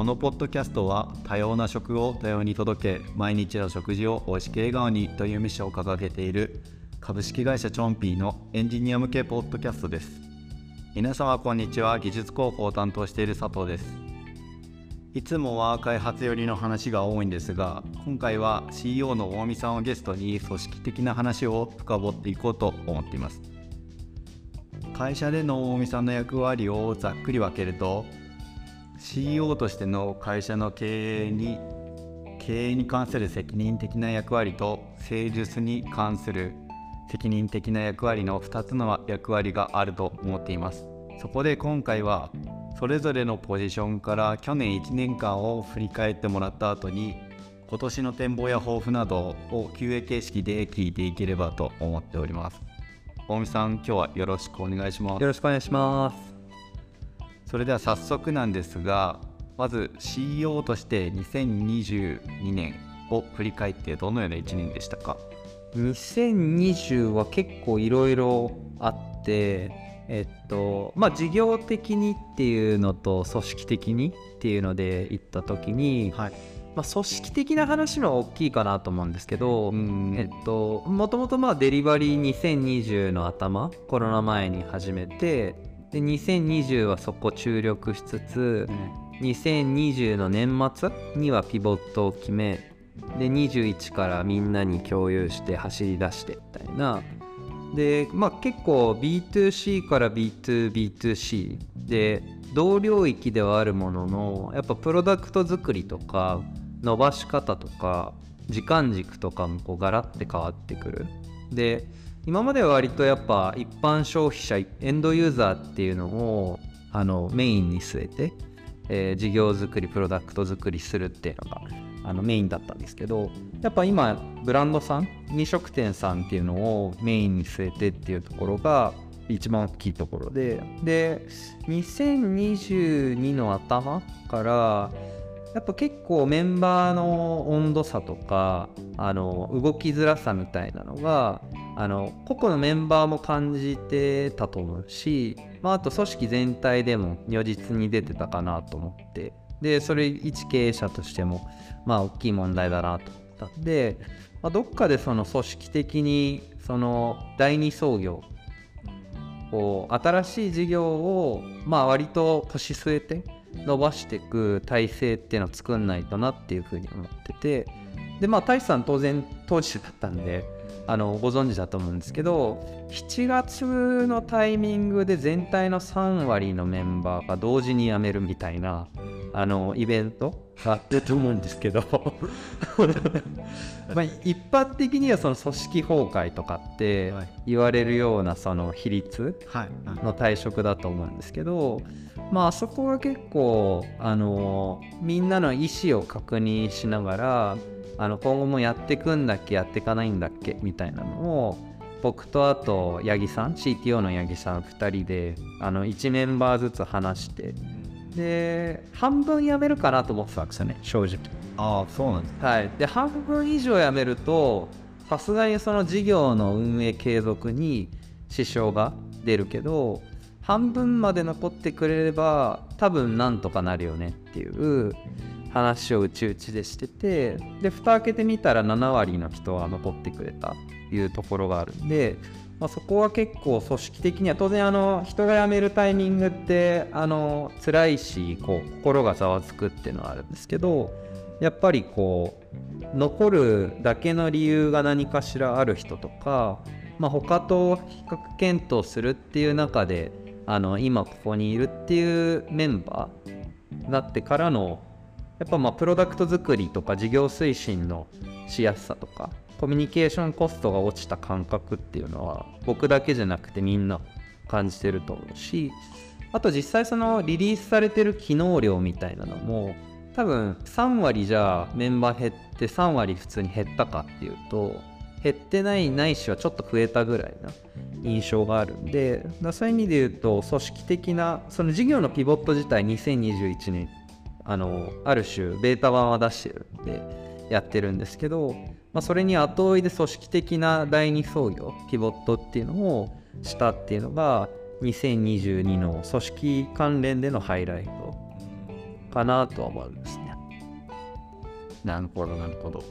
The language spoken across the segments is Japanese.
このポッドキャストは多様な食を多様に届け毎日の食事を美味しく笑顔にというミッションを掲げている株式会社チョンピーのエンジニア向けポッドキャストです。皆様こんにちは技術広報を担当している佐藤です。いつもは開発寄りの話が多いんですが今回は CEO の大見さんをゲストに組織的な話を深掘っていこうと思っています。会社での大見さんの役割をざっくり分けると CEO としての会社の経営に経営に関する責任的な役割と誠実に関する責任的な役割の2つの役割があると思っています。そこで今回はそれぞれのポジションから去年1年間を振り返ってもらった後に今年の展望や抱負などを QA 形式で聞いていければと思っております。大見さん今日はよろしくお願いします。よろしくお願いします。それでは早速なんですがまず CEO として2022年を振り返ってどのような1年でしたか？2020は結構いろいろあってえっとまあ事業的にっていうのと組織的にっていうので言った時に、はい。まあ、組織的な話の大きいかなと思うんですけど、えっと、もともとまあデリバリー2020の頭コロナ前に始めてで2020はそこ注力しつつ、うん、2020の年末にはピボットを決めで21からみんなに共有して走り出してみたいな。でまあ結構 B2C から B2B2C で同領域ではあるもののやっぱプロダクト作りとか伸ばし方とか時間軸とかもこうガラッて変わってくる。で今までは割とやっぱ一般消費者エンドユーザーっていうのをあのメインに据えて、えー、事業作りプロダクト作りするっていうのがあのメインだったんですけどやっぱ今ブランドさん飲食店さんっていうのをメインに据えてっていうところが一番大きいところでで2022の頭からやっぱ結構メンバーの温度差とかあの動きづらさみたいなのがあの個々のメンバーも感じてたと思うし、まあ、あと組織全体でも如実に出てたかなと思って。でそれ一経営者としてもまあ大きい問題だなと思ったんで、まあ、どっかでその組織的にその第二創業こう新しい事業をまあ割と腰据えて伸ばしていく体制っていうのを作んないとなっていうふうに思ってて。でまあ大志さん当然当時だったんであのご存知だと思うんですけど7月のタイミングで全体の3割のメンバーが同時に辞めるみたいなあのイベントがあったと思うんですけど。まあ一般的にはその組織崩壊とかって言われるようなその比率の退職だと思うんですけど、まあそこは結構あのみんなの意思を確認しながらあの今後もやっていくんだっけやっていかないんだっけみたいなのを僕とあと八木さん CTO の八木さん2人であの1メンバーずつ話してで半分辞めるかなと思ってたんですよね正直。ああそうなんですはい。で半分以上辞めるとさすがにその事業の運営継続に支障が出るけど半分まで残ってくれれば多分なんとかなるよねっていう話をうちうちでしててで蓋開けてみたら7割の人は残ってくれたというところがあるんでまあ、そこは結構組織的には当然あの人が辞めるタイミングってあの辛いしこう心がざわつくっていうのはあるんですけどやっぱりこう残るだけの理由が何かしらある人とか、まあ、他と比較検討するっていう中であの今ここにいるっていうメンバーになってからのやっぱまあプロダクト作りとか事業推進のしやすさとかコミュニケーションコストが落ちた感覚っていうのは僕だけじゃなくてみんな感じてると思うしあと実際そのリリースされてる機能量みたいなのも多分3割じゃあメンバー減って3割普通に減ったかっていうと減ってないないしはちょっと増えたぐらいな印象があるんでそういう意味で言うと組織的なその事業のピボット自体2021年あのある種ベータ版は出してるんでやってるんですけどまあ、それに後追いで組織的な第二創業ピボットっていうのをしたっていうのが2022の組織関連でのハイライトかなとは思うんですね。なるほどなるほど。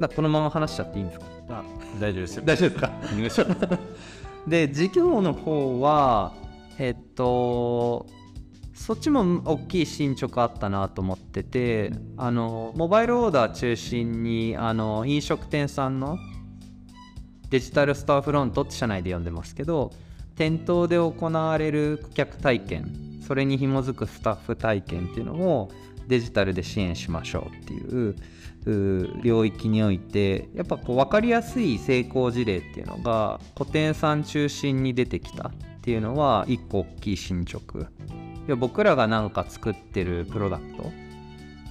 だこのまま話しちゃっていいんですか？あ大丈夫ですよ。大丈夫ですか？で事業の方はえっとそっちも大きい進捗あったなと思っててあのモバイルオーダー中心にあの飲食店さんのデジタルストアフロントって社内で呼んでますけど店頭で行われる顧客体験それに紐づくスタッフ体験っていうのをデジタルで支援しましょうっていう領域においてやっぱこう分かりやすい成功事例っていうのが古典さん中心に出てきたっていうのは一個大きい進捗いや僕らがなんか作ってるプロダクト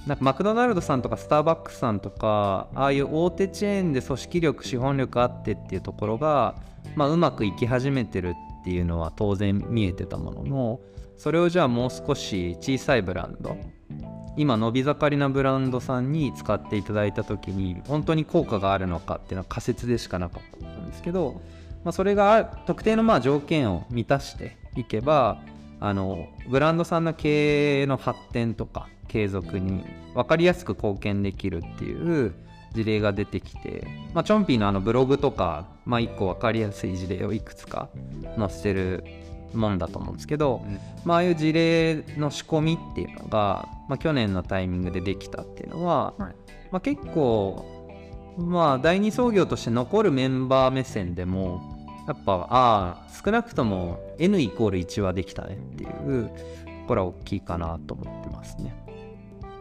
なんかマクドナルドさんとかスターバックスさんとかああいう大手チェーンで組織力資本力あってっていうところが、まあ、うまくいき始めてるっていうのは当然見えてたもののそれをじゃあもう少し小さいブランド今伸び盛りなブランドさんに使っていただいた時に本当に効果があるのかっていうのは仮説でしかなかったんですけど、まあ、それが特定のまあ条件を満たしていけばあのブランドさんの経営の発展とか継続に分かりやすく貢献できるっていう事例が出てきて、まあ、チョンピーのあのブログとか、まあ、1個分かりやすい事例をいくつか載せてるもんだと思うんですけど、うん、まあ、ああいう事例の仕込みっていうのが、まあ、去年のタイミングでできたっていうのは、はい、まあ、結構まあ第二創業として残るメンバー目線でもやっぱああ少なくとも N イコール1はできたねっていうこれは大きいかなと思ってますね。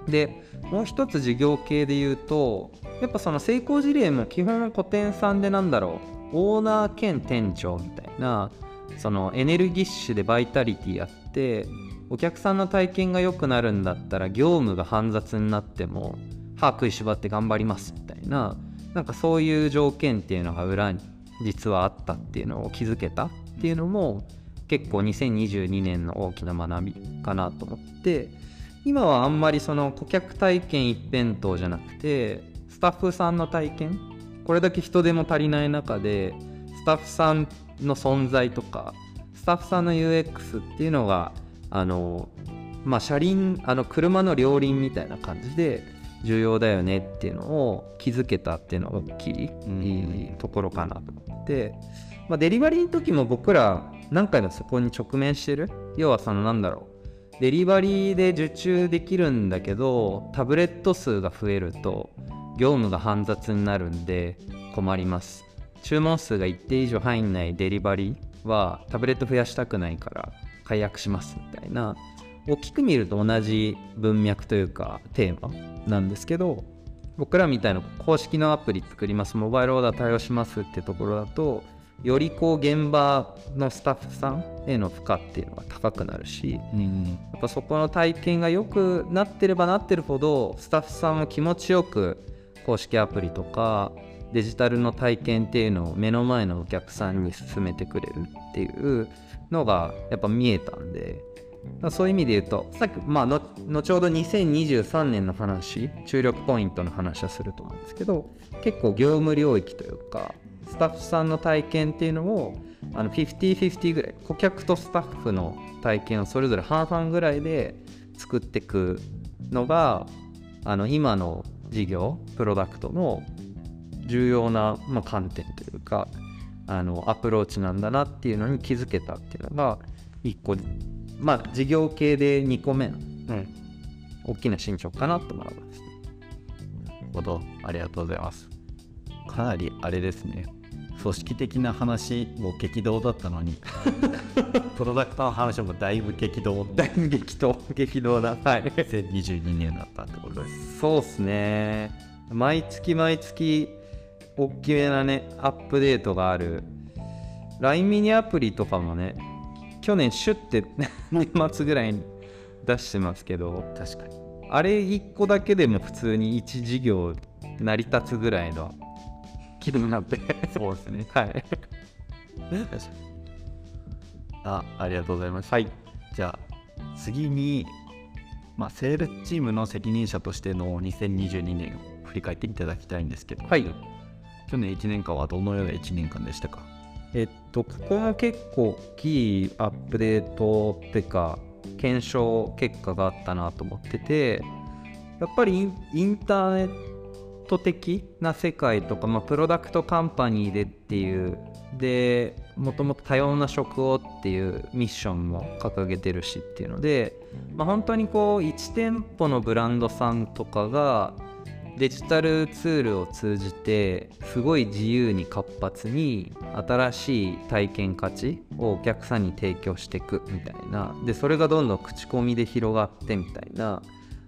でもう一つ事業系で言うとやっぱその成功事例も基本古典さんでなんだろうオーナー兼店長みたいなそのエネルギッシュでバイタリティあってお客さんの体験が良くなるんだったら業務が煩雑になっても歯食いしばって頑張りますみたいななんかそういう条件っていうのが裏に実はあったっていうのを気づけたっていうのも結構2022年の大きな学びかなと思って今はあんまりその顧客体験一辺倒じゃなくてスタッフさんの体験これだけ人手も足りない中でスタッフさんの存在とかスタッフさんの UX っていうのがあのまあ車輪あの車の両輪みたいな感じで重要だよねっていうのを気づけたっていうのが大きい、いいところかなと思って、まあ、デリバリーの時も僕ら何回もそこに直面してる？要はそのなんだろう。デリバリーで受注できるんだけどタブレット数が増えると業務が煩雑になるんで困ります。注文数が一定以上入んないデリバリーはタブレット増やしたくないから解約しますみたいな大きく見ると同じ文脈というかテーマなんですけど僕らみたいな公式のアプリ作ります。モバイルオーダー対応しますってところだとよりこう現場のスタッフさんへの負荷っていうのが高くなるし、うん、やっぱそこの体験が良くなってればなってるほどスタッフさんも気持ちよく公式アプリとかデジタルの体験っていうのを目の前のお客さんに勧めてくれるっていうのがやっぱ見えたんでそういう意味で言うとさっきまあ後ほど2023年の話注力ポイントの話はすると思うんですけど結構業務領域というかスタッフさんの体験っていうのをあの50-50ぐらい顧客とスタッフの体験をそれぞれ半々ぐらいで作っていくのがあの今の事業プロダクトの重要な、まあ、観点というかあのアプローチなんだなっていうのに気づけたっていうのが1個まあ事業系で2個目の、うん、大きな進捗かなと思います。なるほど。ありがとうございます。かなりあれですね。組織的な話も激動だったのに。プロダクトの話もだいぶ激動。だいぶ激動。激動だ。はい。2022年だったってことです。そうっすね。毎月毎月大きめなねアップデートがある。LINE ミニアプリとかもね去年シュッて年末ぐらいに出してますけど確かに。あれ1個だけでも普通に1事業成り立つぐらいの気になって。そうですね。はい。あありがとうございます。はい。じゃあ次にまあ、セールチームの責任者としての2022年を振り返っていただきたいんですけど、はい、去年1年間はどのような1年間でしたか？えっと、ここも結構大きいアップデートっていうか、検証結果があったなと思っててやっぱりインインターネット的な世界とか、まあ、プロダクトカンパニーでっていうでもともと多様な職をっていうミッションも掲げてるしっていうので、まあ、本当にこう1店舗のブランドさんとかがデジタルツールを通じてすごい自由に活発に新しい体験価値をお客さんに提供していくみたいな。でそれがどんどん口コミで広がってみたいな。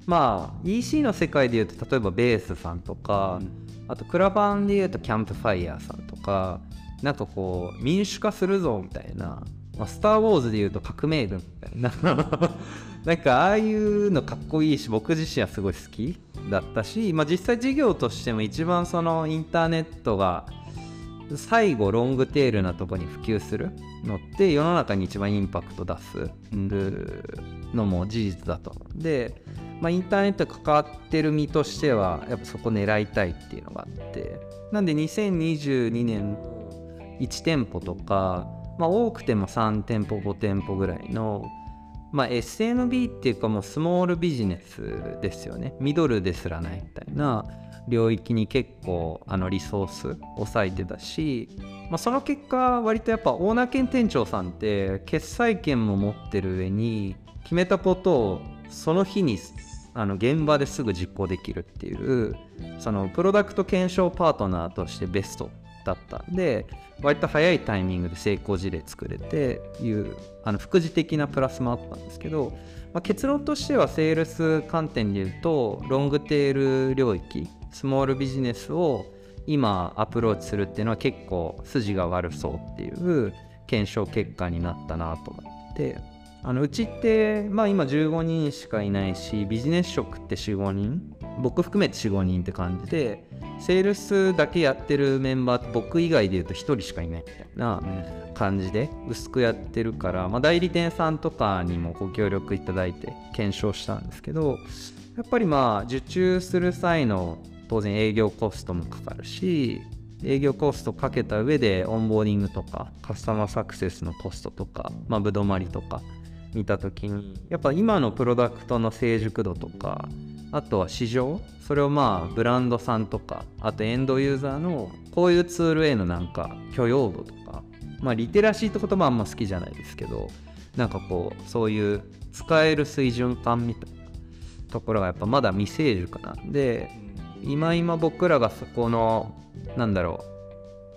まあ EC の世界でいうと例えばベースさんとか、あとクラファンでいうとキャンプファイヤーさんとかなんかこう民主化するぞみたいな、まあ、スター・ウォーズでいうと革命軍みたいな。なんかああいうのかっこいいし僕自身はすごい好きだったし、まあ、実際事業としても一番そのインターネットが最後ロングテールなとこに普及するのって世の中に一番インパクト出すのも事実だと。で、まあ、インターネット関わってる身としてはやっぱそこ狙いたいっていうのがあって。なんで2022年1店舗とか、まあ、多くても3店舗5店舗ぐらいのまあ、SNB っていうかもうスモールビジネスですよね。ミドルですらないみたいな領域に結構あのリソース抑えてたし、まあ、その結果割とやっぱオーナー兼店長さんって決済権も持ってる上に決めたことをその日にあの現場ですぐ実行できるっていうそのプロダクト検証パートナーとしてベストだったんで割と早いタイミングで成功事例作れていうあの副次的なプラスもあったんですけど、まあ、結論としてはセールス観点で言うとロングテール領域スモールビジネスを今アプローチするっていうのは結構筋が悪そうっていう検証結果になったなと思ってあのうちって、まあ、今15人しかいないしビジネス職って45人。僕含めて45人って感じでセールスだけやってるメンバーって僕以外でいうと1人しかいないみたいな感じで薄くやってるから、まあ、代理店さんとかにもご協力いただいて検証したんですけどやっぱりまあ受注する際の当然営業コストもかかるし営業コストかけた上でオンボーディングとかカスタマーサクセスのコストとか、まあ、ぶどまりとか見た時にやっぱ今のプロダクトの成熟度とかあとは市場それをまあブランドさんとかあとエンドユーザーのこういうツールへのなんか許容度とかまあリテラシーって言葉あんま好きじゃないですけどなんかこうそういう使える水準感みたいなところがやっぱまだ未成熟なんで今今僕らがそこのなんだろ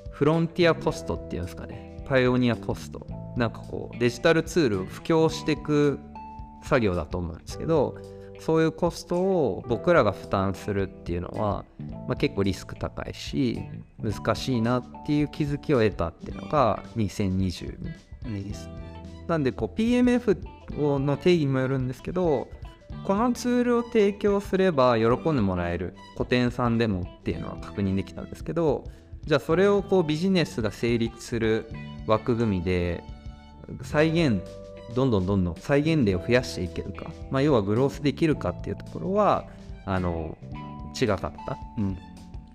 うフロンティアコストっていうんですかねパイオニアコストなんかこうデジタルツールを布教していく作業だと思うんですけどそういうコストを僕らが負担するっていうのは、まあ、結構リスク高いし難しいなっていう気づきを得たっていうのが2022年です。なんでこう PMF の定義にもよるんですけどこのツールを提供すれば喜んでもらえる個展さんでもっていうのは確認できたんですけどじゃあそれをこうビジネスが成立する枠組みで再現どんどんどんどん再現例を増やしていけるか、まあ、要はグロースできるかっていうところはあの違かった、うん、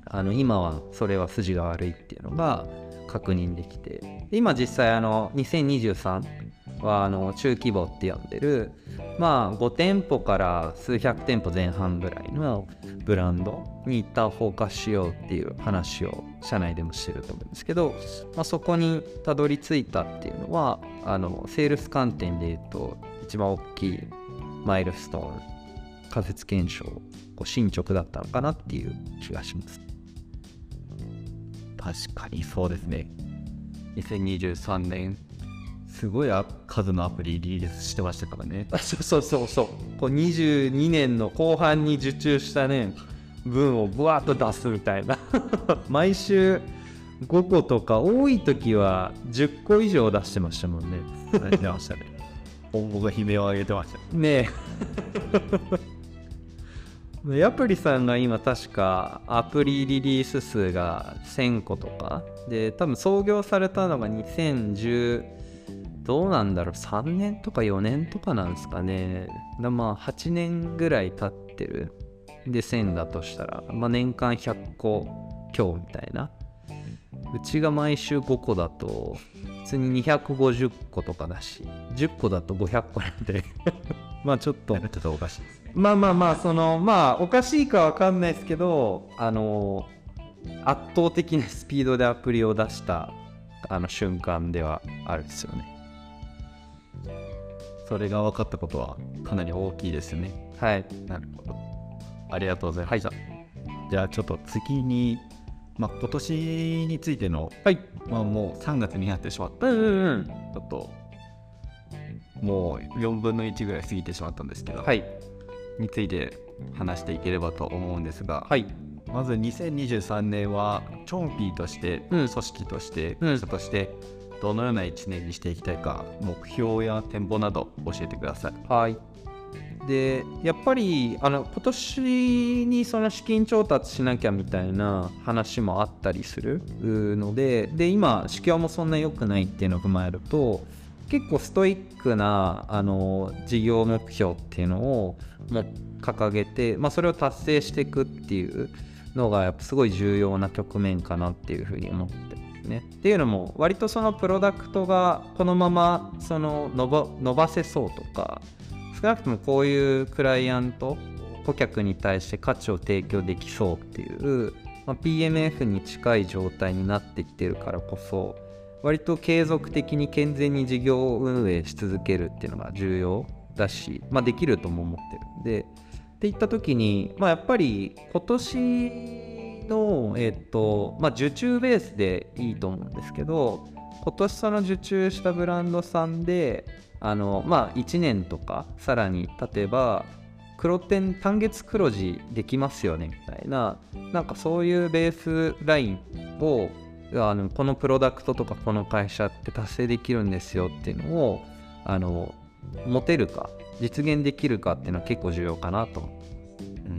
あの今はそれは筋が悪いっていうのが確認できて。今実際あの2023はあの中規模って呼んでるまあ5店舗から数百店舗前半ぐらいのブランドに一旦フォーカスしようっていう話を社内でもしてると思うんですけど、まあ、そこにたどり着いたっていうのはあのセールス観点で言うと一番大きいマイルストーン仮説検証こう進捗だったのかなっていう気がします。確かにそうですね。2023年すごい数のアプリリリースしてましたからね。そうそうそうそう。こう22年の後半に受注したね分をブワーッと出すみたいな。毎週5個とか多い時は10個以上出してましたもんね。出ましたね。本語が悲鳴を上げてました。ねえ。ヤプリさんが今確かアプリリリース数が1000個とか。で多分創業されたのが2010どうなんだろう。3年とか4年とかなんですかね。だまあ8年ぐらい経ってる。で1000だとしたら、まあ、年間100個強みたいな。うちが毎週5個だと日に250個とかだし10個だと500個なんで。まあちょっと。ちょっとおかしいですまあまあまあそのまあおかしいかわかんないですけどあの圧倒的なスピードでアプリを出したあの瞬間ではあるんですよねそれが分かったことはかなり大きいですよね。はい。なるほど。ありがとうございました、じゃあちょっと次に、まあ、今年についての、はい。まあ、もう3月になってしまった。うんうんうん。ちょっともう4分の1ぐらい過ぎてしまったんですけど、はい。について話していければと思うんですが、はい。まず2023年はチョンピーとして、うん。組織としてうん。会社としてどのような1年にしていきたいか目標や展望など教えてください。はいでやっぱりあの今年にその資金調達しなきゃみたいな話もあったりするのでで今市況もそんな良くないっていうのを踏まえると結構ストイックなあの事業目標っていうのをも掲げて、まあ、それを達成していくっていうのがやっぱすごい重要な局面かなっていうふうに思ってね。っていうのも割とそのプロダクトがこのままその伸ば伸ばせそうとか少なくともこういうクライアント顧客に対して価値を提供できそうっていう、まあ、PMF に近い状態になってきてるからこそ割と継続的に健全に事業運営し続けるっていうのが重要だし、まあ、できるとも思ってるんでっていった時に、まあ、やっぱり今年の、えっとまあ、受注ベースでいいと思うんですけど今年その受注したブランドさんであのまあ1年とかさらに例えば黒点単月黒字できますよねみたいななんかそういうベースラインをあのこのプロダクトとかこの会社って達成できるんですよっていうのをあの持てるか実現できるかっていうのは結構重要かなと。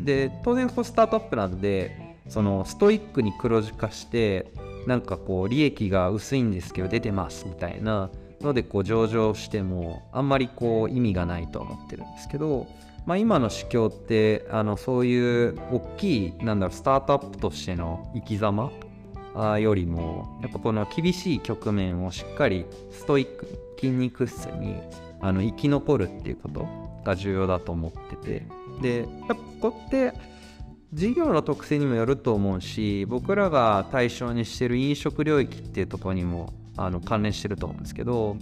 で当然こうスタートアップなんでそのストイックに黒字化してなんかこう利益が薄いんですけど出てますみたいなのでこう上場してもあんまりこう意味がないと思ってるんですけど、まあ、今の市況ってあのそういう大きいなんだろうスタートアップとしての生き様よりもやっぱこの厳しい局面をしっかりストイック筋肉質にあの生き残るっていうことが重要だと思ってて。でやっぱここって事業の特性にもよると思うし僕らが対象にしてる飲食領域っていうところにもあの関連してると思うんですけど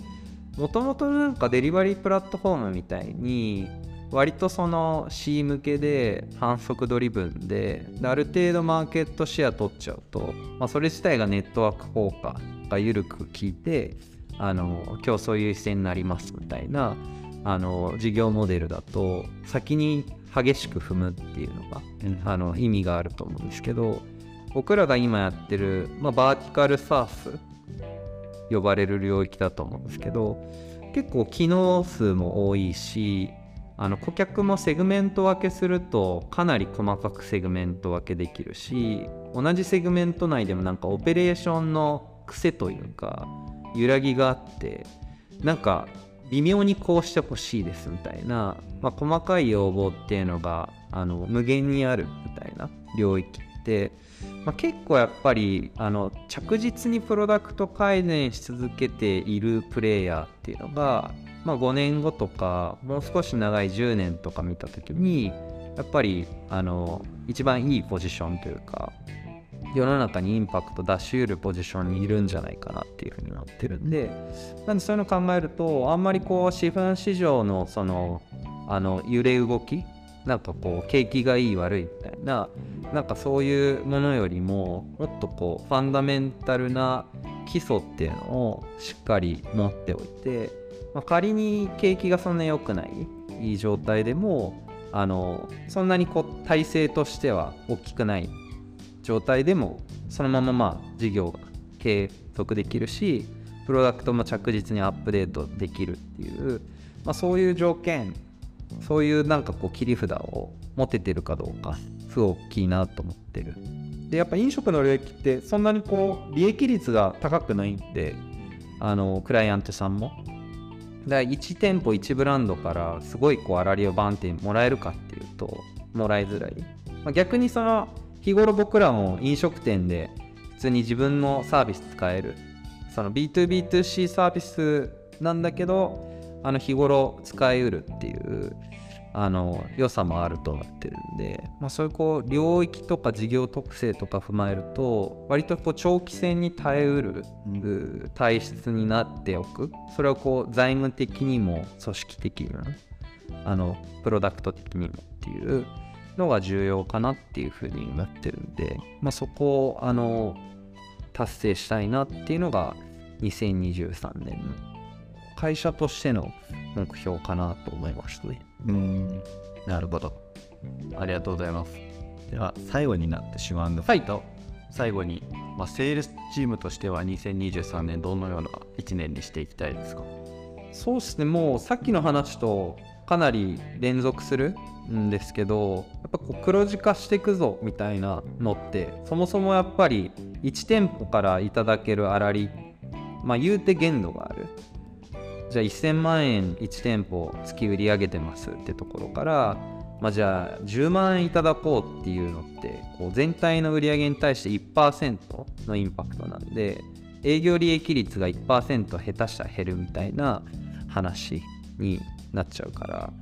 もともとなんかデリバリープラットフォームみたいに割とその C 向けで反則ドリブンである程度マーケットシェア取っちゃうと、まあ、それ自体がネットワーク効果が緩く効いてあの競争優位になりますみたいなあの事業モデルだと先に激しく踏むっていうのが、あの意味があると思うんですけど僕らが今やってる、まあ、 vertical SaaS 呼ばれる領域だと思うんですけど結構機能数も多いしあの顧客もセグメント分けするとかなり細かくセグメント分けできるし同じセグメント内でもなんかオペレーションの癖というか揺らぎがあってなんか微妙にこうしてほしいですみたいな、まあ、細かい要望っていうのがあの無限にあるみたいな領域って、まあ、結構やっぱりあの着実にプロダクト改善し続けているプレイヤーっていうのが、まあ、5年後とかもう少し長い10年とか見た時にやっぱりあの一番いいポジションというか世の中にインパクト出しうるポジションにいるんじゃないかなっていうふうになってるんでなんでそういうのを考えるとあんまりこう資本市場のそのあの揺れ動きなんかこう景気がいい悪いみたいななんかそういうものよりももっとこうファンダメンタルな基礎っていうのをしっかり持っておいて、まあ、仮に景気がそんな良くないいい状態でもあのそんなにこう体制としては大きくない状態でもそのまままあ事業が継続できるしプロダクトも着実にアップデートできるっていう、まあ、そういう条件そういうなんかこう切り札を持ててるかどうかすごく大きいなと思ってる。でやっぱ飲食の領域ってそんなにこう利益率が高くないんであのクライアントさんも。だから1店舗1ブランドからすごいこう粗利をバンってもらえるかっていうともらいづらい、まあ、逆にその日頃僕らも飲食店で普通に自分のサービス使える。その B2B2C サービスなんだけどあの日頃使いうるっていうあの良さもあると思ってるんで、まあ、そういうこう領域とか事業特性とか踏まえると割とこう長期戦に耐えうる、体質になっておく。それはこう財務的にも組織的にもあのプロダクト的にもっていうのが重要かなっていうふうに思ってるんで、まあ、そこをあの達成したいなっていうのが2023年の会社としての目標かなと思いましたね。うん。なるほど。ありがとうございます。では最後になってしまうんですけど、最後に、まあ、セールスチームとしては2023年どのような1年にしていきたいですか？そうですね。もうさっきの話とかなり連続するんですけどやっぱこう黒字化していくぞみたいなのってそもそもやっぱり1店舗からいただける粗利まあ言うて限度がある。じゃあ1000万円1店舗月売り上げてますってところからまあ、じゃあ10万円いただこうっていうのってこう全体の売り上げに対して1%のインパクトなんで営業利益率が1%下手したら減るみたいな話になっちゃうから、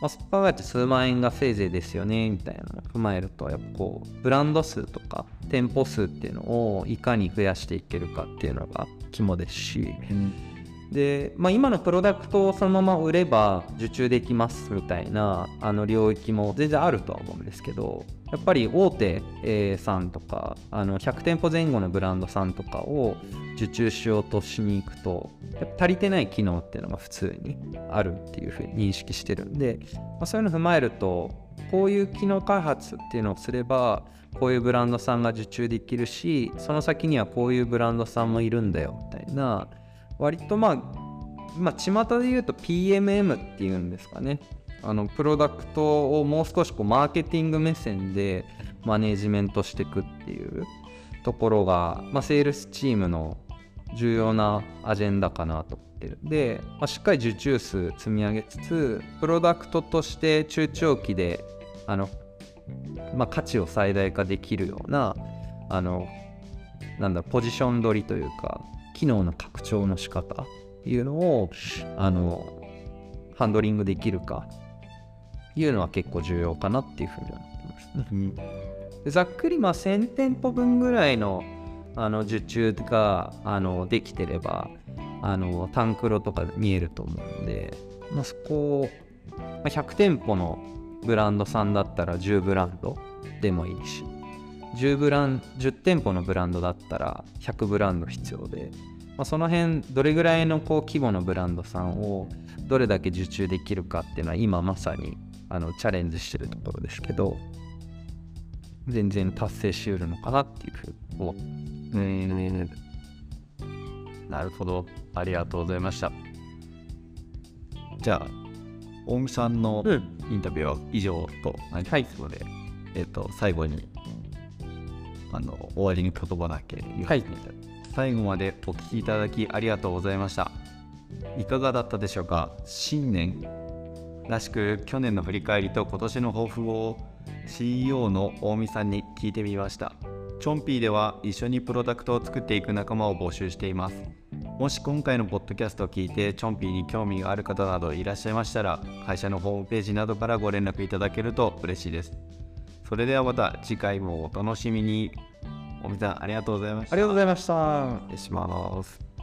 まあ、そこ考えて数万円がせいぜいですよねみたいなのを踏まえるとやっぱこうブランド数とか店舗数っていうのをいかに増やしていけるかっていうのが肝ですし、で、まあ、今のプロダクトをそのまま売れば受注できますみたいなあの領域も全然あるとは思うんですけどやっぱり大手、さんとかあの100店舗前後のブランドさんとかを受注しようとしに行くと足りてない機能っていうのが普通にあるっていうふうに認識してるんで、まあ、そういうのを踏まえるとこういう機能開発っていうのをすればこういうブランドさんが受注できるしその先にはこういうブランドさんもいるんだよみたいな割とまあまあ巷で言うと PMM っていうんですかね。あのプロダクトをもう少しこうマーケティング目線でマネージメントしていくっていうところが、まあ、セールスチームの重要なアジェンダかなと思ってるで、まあ、しっかり受注数積み上げつつプロダクトとして中長期であの、まあ、価値を最大化できるようなあのなんだポジション取りというか機能の拡張の仕方っていうのをあのハンドリングできるかいうのは結構重要かなっていうふうに思ってます。ざっくりまあ1000店舗分ぐらいのあの受注があのできてればあのタンクロとか見えると思うんで、まあ、そこを、まあ、100店舗のブランドさんだったら10ブランドでもいいし10ブラン10店舗のブランドだったら100ブランド必要で、まあ、その辺どれぐらいのこう規模のブランドさんをどれだけ受注できるかっていうのは今まさにあのチャレンジしてるところですけど全然達成しうるのかなっていうふうに思なるほど。ありがとうございました。じゃあ大見さんのうんインタビューは以上となりますので、えっ、と最後にあの終わりに言葉だけ言わせてい。最後までお聞きいただきありがとうございました。いかがだったでしょうか？新年らしく去年の振り返りと今年の抱負を CEO の大見さんに聞いてみました。チョンピーでは一緒にプロダクトを作っていく仲間を募集しています。もし今回のポッドキャストを聞いてチョンピーに興味がある方などいらっしゃいましたら会社のホームページなどからご連絡いただけると嬉しいです。それではまた次回もお楽しみに。大見さんありがとうございました。ありがとうございました。失礼します